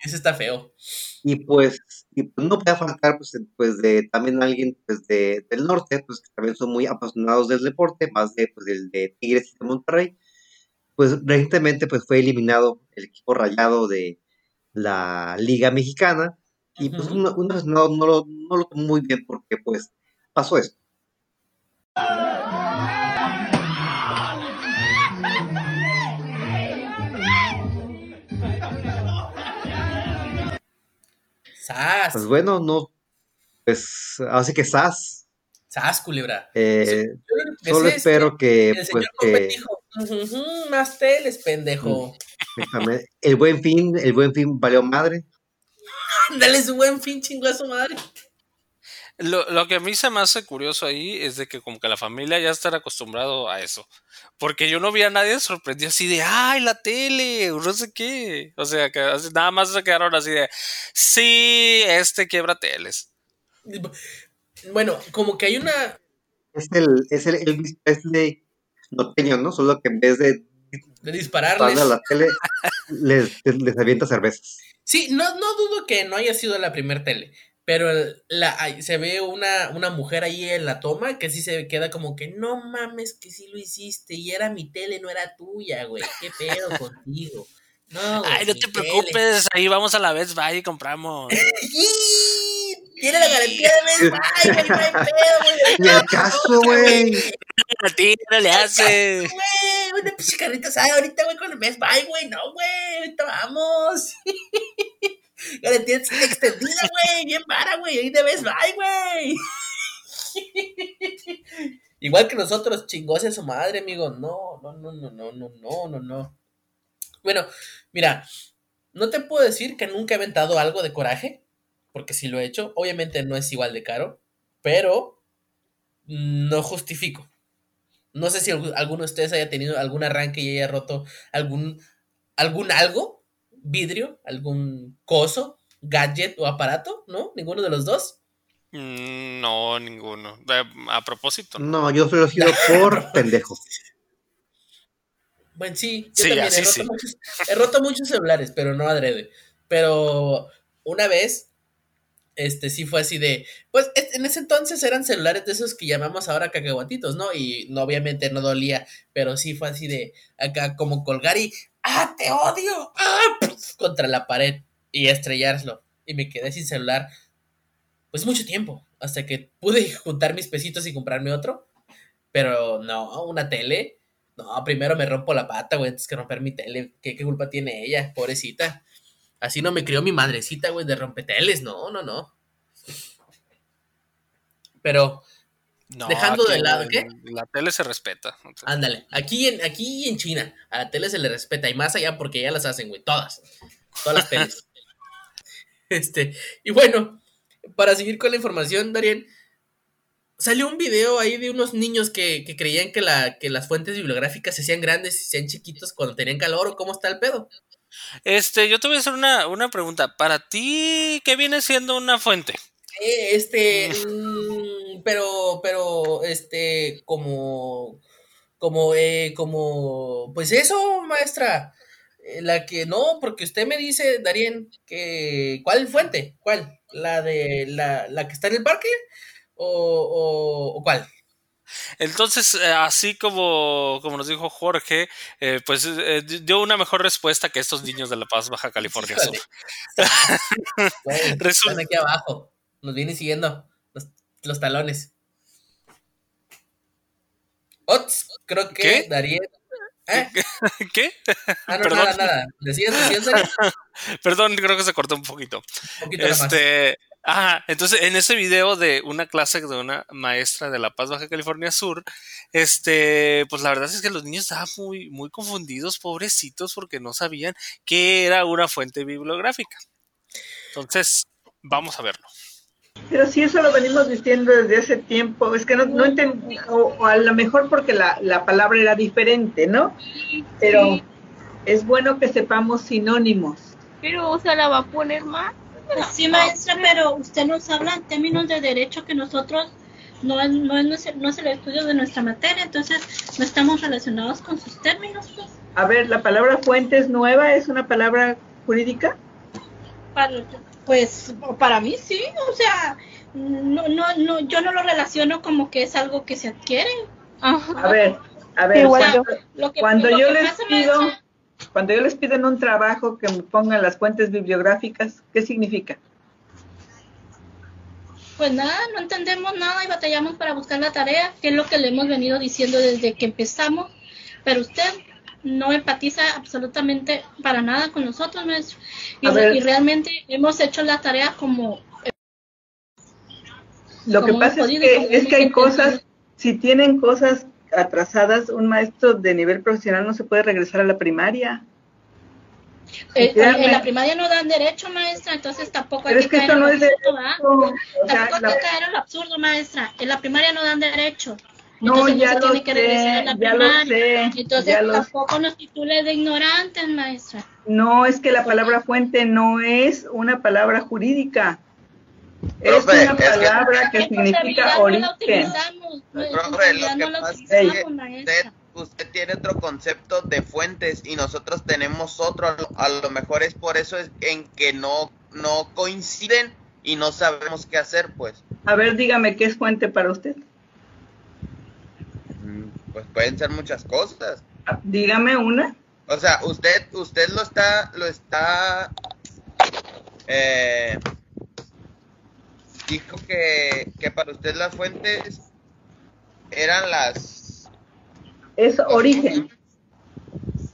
Ese está feo. y pues, y pues no puede faltar, pues, pues, de también alguien, pues, de, del norte, pues, que también son muy apasionados del deporte, más de, pues, del de Tigres y de Monterrey. Pues, recientemente, pues, fue eliminado el equipo rayado de la Liga Mexicana, y pues, Ujú. un, un aficionado no lo, no lo tomó muy bien porque, pues, pasó esto. Sas. Pues, bueno, no, pues, así que sas, Sas, culebra. eh, solo espero que, que el pues, señor que... Copet dijo, "Ujú, ujú, más teles, pendejo. Déjame- El buen fin, el buen fin valió madre. Dale su buen fin, chingo a su madre. Lo, lo que a mí se me hace curioso ahí es de que como que la familia ya está acostumbrado a eso. Porque yo no vi a nadie sorprendido así de, ay, la tele, o no sé qué. O sea, que así- nada más se quedaron así de, sí, este quiebra teles. Bueno, como que hay una. Es el, es el Elvis Presley norteño, ¿no? Solo que en vez de de a dispararles. la tele, les, les avienta cervezas. Sí, no, no dudo que no haya sido la primer tele. Pero el- la, se ve una, una mujer ahí en la toma que sí se queda como que no mames que sí lo hiciste y era mi tele, no era tuya, güey. ¿Qué pedo contigo? No, güey, Ay, no te tele. preocupes, ahí vamos a la Best Buy y compramos. Tiene la garantía de Best Buy, güey, no hay pedo, güey. Ni caso, güey. A ti no le hace. Güey, una pinche carrita asada ahorita, güey, con el Best Buy, güey. No, güey, ahorita vamos. Garantía extendida, güey. Bien para, güey. Ahí de Best Buy, güey. Igual que nosotros, chingose a su madre, amigo. No, no, no, no, no, no, no, no, no. Bueno, mira, no te puedo decir que nunca he aventado algo de coraje, porque sí lo he hecho. Obviamente no es igual de caro, pero no justifico. No sé si algu- alguno de ustedes haya tenido algún arranque y haya roto algún, algún algo, vidrio, algún coso, gadget o aparato, ¿no? Ninguno de los dos. Mm, No, ninguno. Eh, A propósito. ¿no? No, yo solo he sido por pendejo. Bueno, sí, yo Sí, también he roto, sí. muchos, he roto muchos celulares, pero no adrede. Pero una vez, este sí fue así de, pues es- en ese entonces eran celulares de esos que llamamos ahora cacahuatitos, ¿no? Y no, obviamente no dolía, pero sí fue así de acá como colgar y, ¡ah, te odio! ¡ah! contra la pared y estrellarlo. Y me quedé sin celular, pues mucho tiempo, hasta que pude juntar mis pesitos y comprarme otro. Pero no, una tele. No, primero me rompo la pata, güey, antes que romper mi tele. ¿Qué, qué culpa tiene ella? Pobrecita. Así no me crió mi madrecita, güey, de rompeteles. No, no, no. Pero, No, Dejando de lado, ¿qué? La tele se respeta. Ándale, aquí en, aquí en China, a la tele se le respeta y más allá porque ya las hacen, güey, todas. Todas las teles. este, y bueno, para seguir con la información, Darien, salió un video ahí de unos niños que, que creían que, la, que las fuentes bibliográficas se hacían grandes y se hacían chiquitos cuando tenían calor o cómo está el pedo. Este, yo te voy a hacer una, una pregunta. Para ti, ¿qué viene siendo una fuente? Eh, este, mm, pero, pero, este, como, como, eh, como, pues eso, maestra, eh, la que no, porque usted me dice, Darien, que, ¿cuál fuente? ¿Cuál? ¿La de, la, la que está en el parque? ¿O, o, o cuál? Entonces, eh, así como, como nos dijo Jorge, eh, pues eh, dio una mejor respuesta que estos niños de La Paz, Baja California Sur. Resulta- están aquí abajo, nos viene siguiendo los, los talones. Ots, creo que ¿Qué? ¿Eh? ¿Qué? Ah, no, Perdón. nada, nada. ¿Decías, decías? Perdón, creo que se cortó un poquito. Un poquito. Este, ah, entonces en ese video de una clase de una maestra de La Paz, Baja California Sur, este, pues la verdad es que los niños estaban muy, muy confundidos, pobrecitos, porque no sabían qué era una fuente bibliográfica. Entonces, vamos a verlo. Pero si eso lo venimos diciendo desde hace tiempo, es que no, no entendí, o, o a lo mejor porque la, la palabra era diferente, ¿no? Pero es bueno que sepamos sinónimos. Pero, o sea, la va a poner más. Pues sí, maestra, pero usted nos habla en términos de derecho que nosotros no es, no es, no es el estudio de nuestra materia, entonces no estamos relacionados con sus términos. Pues. A ver, la palabra fuente es nueva, es una palabra jurídica. Para, pues para mí sí, o sea, no, no, no, yo no lo relaciono como que es algo que se adquiere. Ajá. A ver, a ver, Igual cuando, Lo que, cuando lo yo que les pido, cuando yo les pido en un trabajo que me pongan las fuentes bibliográficas, ¿qué significa? Pues nada, no entendemos nada y batallamos para buscar la tarea, que es lo que le hemos venido diciendo desde que empezamos, pero usted no empatiza absolutamente para nada con nosotros, maestro. Y, realmente hemos hecho la tarea como Lo que pasa es que, es que hay cosas, si tienen cosas atrasadas, un maestro de nivel profesional no se puede regresar a la primaria. eh, Créanme. en la primaria no dan derecho, maestra, entonces tampoco hay que es que caer Tampoco la- hay que caer en lo absurdo, maestra. En la primaria no dan derecho. No, Entonces no ya lo tiene que regresar a sé, la ya lo sé, Entonces ya lo sé. tampoco nos titule de ignorantes, maestra. No, es que la palabra fuente no es una palabra jurídica. Es Profe, una es que- palabra que significa contabilidad no la origen. utilizamos, no, Profe, lo no que la pasa es que usted, usted tiene otro concepto de fuentes y nosotros tenemos otro. A lo, a lo mejor es por eso es en que no, no coinciden y no sabemos qué hacer, pues. A ver, dígame qué es fuente para usted. Pues pueden ser muchas cosas. Dígame una. O sea, usted, usted lo está, lo está, eh, dijo que, que para usted las fuentes eran las, Es origen.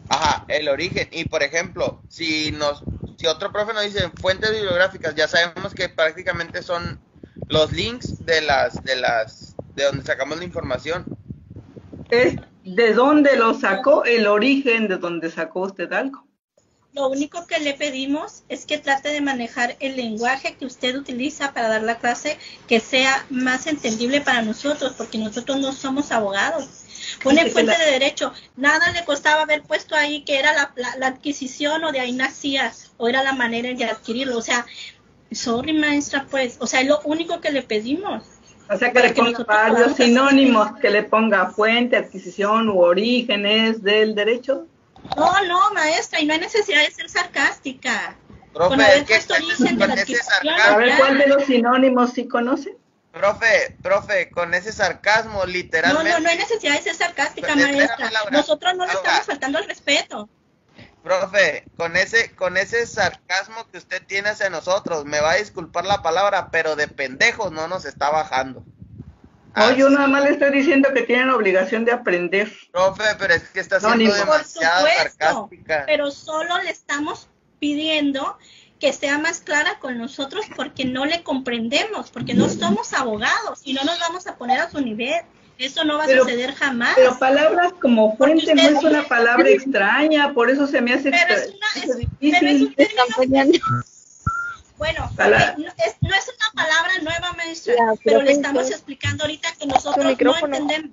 ajá, el origen. Y por ejemplo, si nos, si otro profe nos dice fuentes bibliográficas, ya sabemos que prácticamente son los links de las, de las, de donde sacamos la información. Es de dónde lo sacó, el origen de dónde sacó usted algo. Lo único que le pedimos es que trate de manejar el lenguaje que usted utiliza para dar la clase que sea más entendible para nosotros, porque nosotros no somos abogados. Pone fuente de derecho. Nada le costaba haber puesto ahí que era la, la- la adquisición o de ahí nacía o era la manera de adquirirlo. O sea, sorry maestra, pues, o sea, es lo único que le pedimos. O sea, que le ponga varios sinónimos, que le ponga fuente, adquisición u orígenes del derecho. No, no, maestra, y no hay necesidad de ser sarcástica. Profe, es que origen de con la ese adquisición, A sarcasmo, ver. ¿cuál de los sinónimos sí conoce? profe, profe, con ese sarcasmo, No, literalmente. no, no hay necesidad de ser sarcástica, Espera, maestra. Nosotros no le estamos faltando al respeto. Profe, con ese, con ese sarcasmo que usted tiene hacia nosotros, me va a disculpar la palabra, pero de pendejos no nos está bajando. No, yo Así, nada más le estoy diciendo que tienen la obligación de aprender. Profe, pero es que está No, siendo ni- Por demasiado supuesto, sarcástica. pero solo le estamos pidiendo que sea más clara con nosotros porque no le comprendemos, porque no somos abogados y no nos vamos a poner a su nivel. Eso no va a Pero- suceder jamás. Pero palabras como fuente no es una palabra extraña, por eso se me hace Pero extra- es, una, es- difícil. pero es un término. Bueno, ok, no, es, no es una palabra nueva, maestra, Ya, pero pero le estamos explicando ahorita que nosotros no entendemos.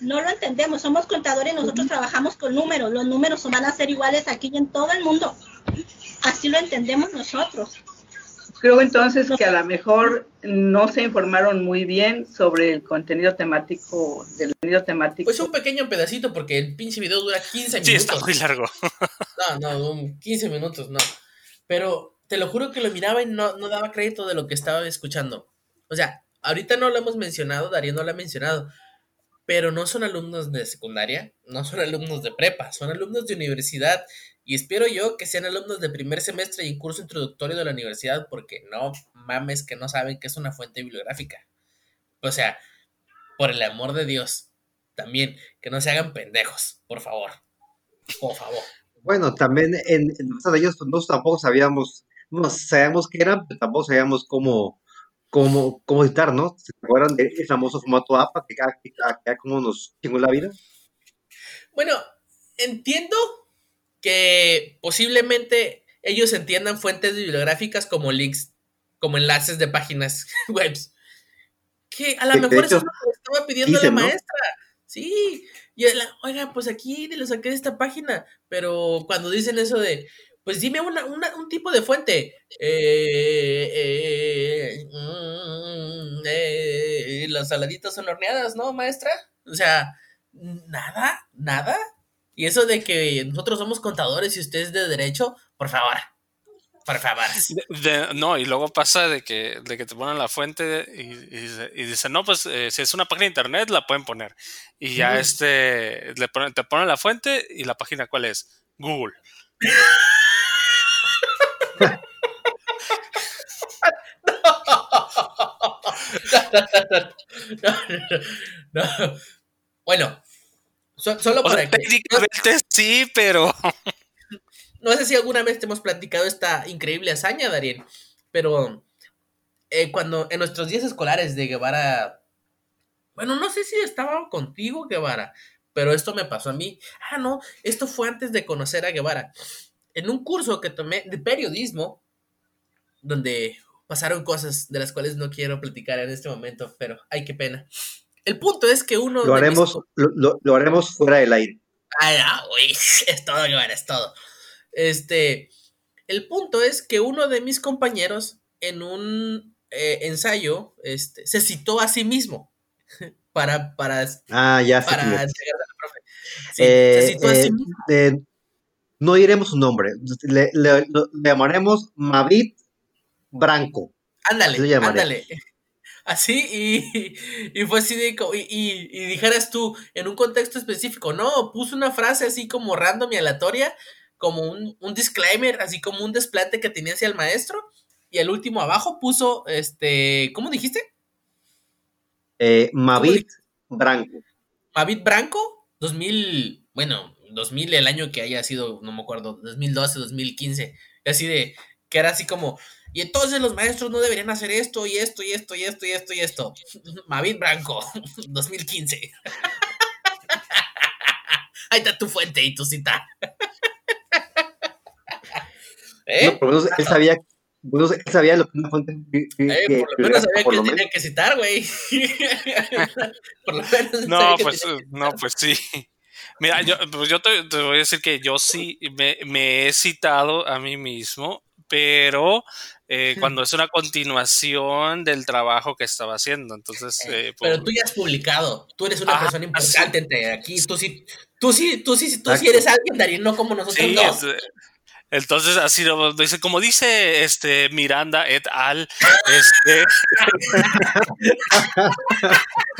No lo entendemos, somos contadores y nosotros trabajamos con números. Los números van a ser iguales aquí y en todo el mundo. Así lo entendemos nosotros. Creo entonces que a lo mejor no se informaron muy bien sobre el contenido temático del contenido temático. Pues un pequeño pedacito porque el pinche video dura 15 Sí, minutos. está muy largo. No, no, un 15 minutos, no. Pero te lo juro que lo miraba y no, no daba crédito de lo que estaba escuchando. O sea, ahorita no lo hemos mencionado, Darío no lo ha mencionado, pero no son alumnos de secundaria, no son alumnos de prepa, son alumnos de universidad y espero yo que sean alumnos de primer semestre y en curso introductorio de la universidad porque no mames que no saben que es una fuente bibliográfica. O sea, por el amor de Dios, también que no se hagan pendejos, por favor. Por favor. Bueno, también en, en de ellos pues, nosotros tampoco sabíamos, no sabíamos qué eran, pero tampoco sabíamos cómo, cómo, cómo editar, ¿no? ¿Se acuerdan del famoso formato APA que acá como nos chingó la vida? Bueno, entiendo que posiblemente ellos entiendan fuentes bibliográficas como links, como enlaces de páginas web. Que a lo De- mejor eso es lo que le estaba pidiendo dicen, la ¿no? maestra. Sí. Y la, oiga, pues aquí lo saqué de esta página. Pero cuando dicen eso de, pues dime una, una- un tipo de fuente. Eh, eh, mm, eh, las saladitas son horneadas, ¿no, maestra? O sea, nada, nada. Y eso de que nosotros somos contadores y ustedes de derecho, por favor. Por favor. De- de- no, y luego pasa de que, de que te ponen la fuente y, y y dicen, no, pues eh, si es una página de internet, la pueden poner. Y ya Ujú. este, le ponen, te ponen la fuente y la página cuál es? Google. No. Bueno, so- solo O para sea, que. técnicamente sí, pero No sé si alguna vez te hemos platicado esta increíble hazaña, Darien, pero eh, cuando en nuestros días escolares de Guevara, bueno, no sé si estaba contigo, Guevara, pero esto me pasó a mí. Ah, no, esto fue antes de conocer a Guevara. En un curso que tomé de periodismo, donde pasaron cosas de las cuales no quiero platicar en este momento, pero ay, qué pena. El punto es que uno... Lo de mis haremos, lo, lo- lo haremos fuera del aire. Ay, ah, uy, es todo, Guevara, es todo. Este, el punto es que uno de mis compañeros en un eh, ensayo este, se citó a sí mismo para, para, Ah, ya para al profe. Sí, Eh, se citó a sí eh, mismo. no diremos su nombre, le, le- llamaremos Mavid Branco. Ándale, ándale. Así, y, y fue así de, y, y, y dijeras tú, en un contexto específico, no, puso una frase así como random y aleatoria, como un, un disclaimer, así como un desplante que tenía hacia el maestro, y el último abajo puso, este, ¿cómo dijiste? Eh, dijiste? Branco. Mavid Branco, 2000, bueno, 2000 el año que haya sido, no me acuerdo, 2012, 2015, así de, que era así como, y entonces los maestros no deberían hacer esto y esto y esto y esto y esto y esto. Mavid Branco, 2015. Ahí está tu fuente y tu cita. ¿Eh? No, por lo menos él sabía, por lo menos él sabía lo que una fuente Eh, por lo menos sabía que lo tenía menos. que citar, güey. por lo menos no, pues, no, pues sí. Mira, yo, pues yo te, te voy a decir que yo sí me, me he citado a mí mismo, pero eh, cuando es una continuación del trabajo que estaba haciendo. Entonces, eh, Pero por- tú ya has publicado. Tú eres una Ajá, persona importante entre aquí. Tú sí, tú sí, tú sí, tú sí eres alguien, Darín, no como nosotros Sí, dos. es- entonces así lo dice, como dice este Miranda et al, este,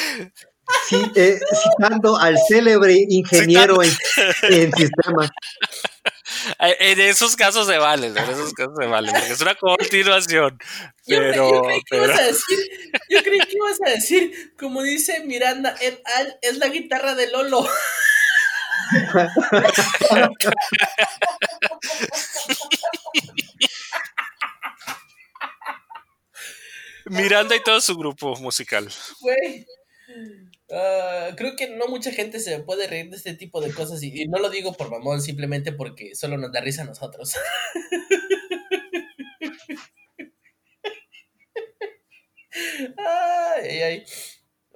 Sí, eh, citando al célebre ingeniero en, en sistemas. en esos casos se vale, en esos casos se vale, porque es una continuación. Yo, cre- Pero, yo creí que pero- ibas a decir, yo creí que ibas a a decir, como dice Miranda et al, es la guitarra de Lolo. Miranda y todo su grupo musical. Güey. Ah, creo que no mucha gente se puede reír de este tipo de cosas y, no lo digo por mamón, simplemente porque solo nos da risa a nosotros. ay, ay,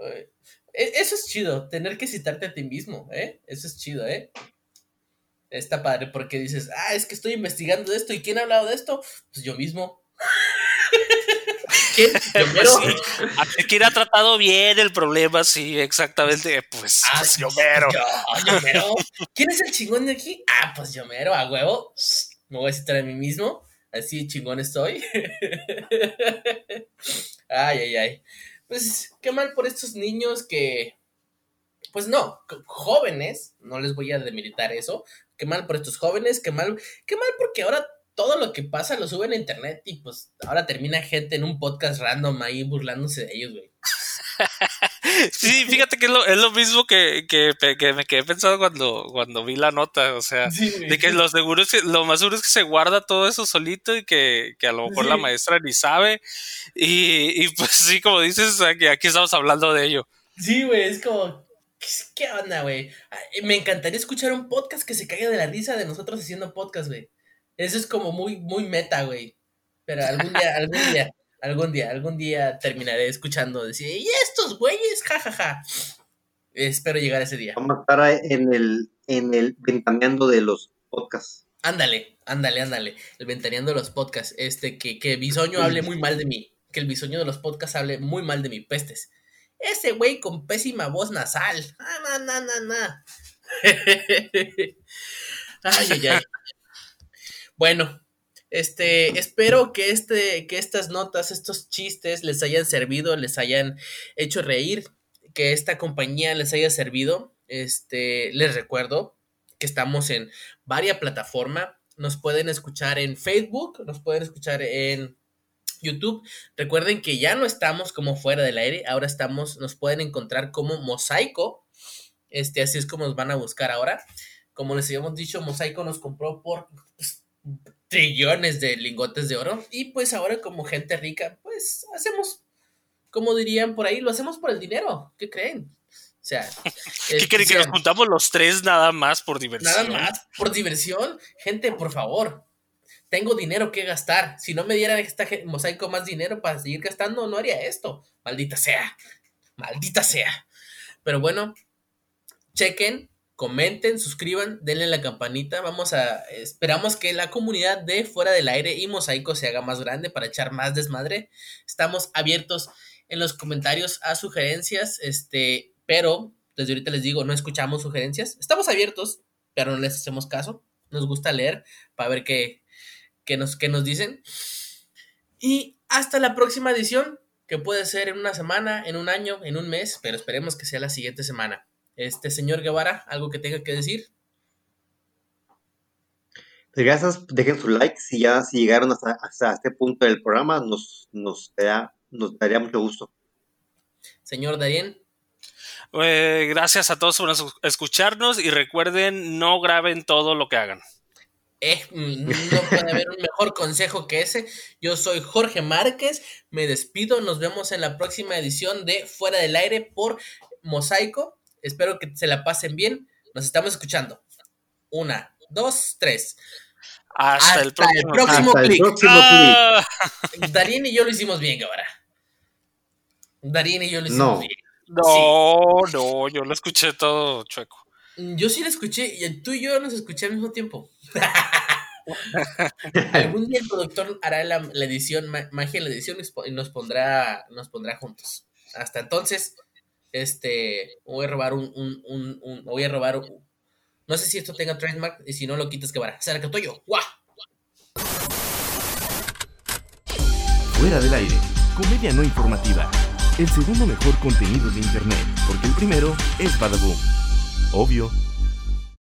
ay. E- Eso es chido, tener que citarte a ti mismo, ¿eh? Eso es chido, ¿eh? Está padre porque dices, ah, es que estoy investigando esto. ¿Y quién ha hablado de esto? Pues yo mismo. ¿Quién? Yo Pues mero. sí, a- ¿Quién ha tratado bien el problema? Sí, exactamente. Pues, Ah, pues sí, yo mero. Yo, yo mero. ¿Quién es el chingón de aquí? Ah, pues yo mero, a huevo. Me voy a citar a mí mismo. Así chingón estoy. ay, ay, ay. Pues qué mal por estos niños que. Pues no, jóvenes, no les voy a demilitar eso. Qué mal por estos jóvenes, qué mal, qué mal porque ahora todo lo que pasa lo suben a internet y pues ahora termina gente en un podcast random ahí burlándose de ellos, güey. Sí, fíjate que es lo, es lo mismo que, que, que me quedé pensando cuando, cuando vi la nota. O sea, Sí, de que lo seguro es que, lo más seguro es que se guarda todo eso solito y que, que a lo mejor Sí. la maestra ni sabe. Y, y pues sí, como dices, aquí, aquí estamos hablando de ello. Sí, güey, es como, ¿qué, onda, güey? Me encantaría escuchar un podcast que se caiga de la risa de nosotros haciendo podcast, güey. Eso es como muy, muy meta, güey. Pero algún día, algún día, algún día, algún día terminaré escuchando decir, ¿y estos güeyes? Ja, ja, ja. Espero llegar a ese día. Vamos a estar en el, en el ventaneando de los podcasts. Ándale, ándale, ándale. El ventaneando de los podcasts. Este, que, que Bisoño hable muy mal de mí. Que el bisoño de los podcasts hable muy mal de mí. Pestes. Ese güey con pésima voz nasal. Ah, na, na, na, na. ay, ay, ay. Bueno, este, espero que este, que estas notas, estos chistes les hayan servido, les hayan hecho reír, que esta compañía les haya servido. Este, les recuerdo que estamos en varias plataformas. Nos pueden escuchar en Facebook, nos pueden escuchar en YouTube. Recuerden que ya no estamos como fuera del aire, ahora estamos, nos pueden encontrar como Mosaico. Este, así es como nos van a buscar ahora. Como les habíamos dicho, Mosaico nos compró por pues, trillones de lingotes de oro. Y pues ahora como gente rica, pues hacemos, como dirían por ahí, lo hacemos por el dinero. ¿Qué creen? O sea, ¿Qué creen que nos juntamos los tres nada más por diversión? Nada más, por diversión. Gente, por favor, tengo dinero que gastar. Si no me dieran esta mosaico más dinero para seguir gastando, no haría esto. Maldita sea. Maldita sea. Pero bueno, chequen, comenten, suscriban, denle la campanita. Vamos a. Esperamos que la comunidad de Fuera del Aire y Mosaico se haga más grande para echar más desmadre. Estamos abiertos en los comentarios a sugerencias. Este, pero desde ahorita les digo, no escuchamos sugerencias. Estamos abiertos, pero no les hacemos caso. Nos gusta leer para ver qué, qué nos, qué nos dicen. Y hasta la próxima edición, que puede ser en una semana, en un año, en un mes, pero esperemos que sea la siguiente semana. Este señor Guevara, algo que tenga que decir. Pues gracias, dejen su like. Si ya si llegaron hasta, hasta este punto del programa, nos, nos, da- nos daría mucho gusto. Señor Darien, Eh, gracias a todos por es- escucharnos y recuerden, no graben todo lo que hagan. eh, mm, no puede haber un mejor consejo que ese. Yo soy Jorge Márquez, me despido, nos vemos en la próxima edición de Fuera del Aire por Mosaico. Espero que se la pasen bien. Nos estamos escuchando. Una, dos, tres. Hasta, Hasta el próximo. el próximo Hasta el clic. próximo clic. Ah, Darín y yo lo hicimos bien, Guevara. Darín y yo lo hicimos No. bien. no, no, yo lo escuché todo chueco. Yo sí lo escuché y tú y yo nos escuché al mismo tiempo. Algún día el productor hará la, la edición, ma- magia en la edición y nos pondrá, nos pondrá juntos. Hasta entonces, este, voy a robar un, un, un, voy a robar un- no sé si esto tenga trademark y si no lo quitas que va. Se la yo. ¡Guau! Fuera del aire. Comedia no informativa. El segundo mejor contenido de internet, porque el primero es Badaboom. Obvio.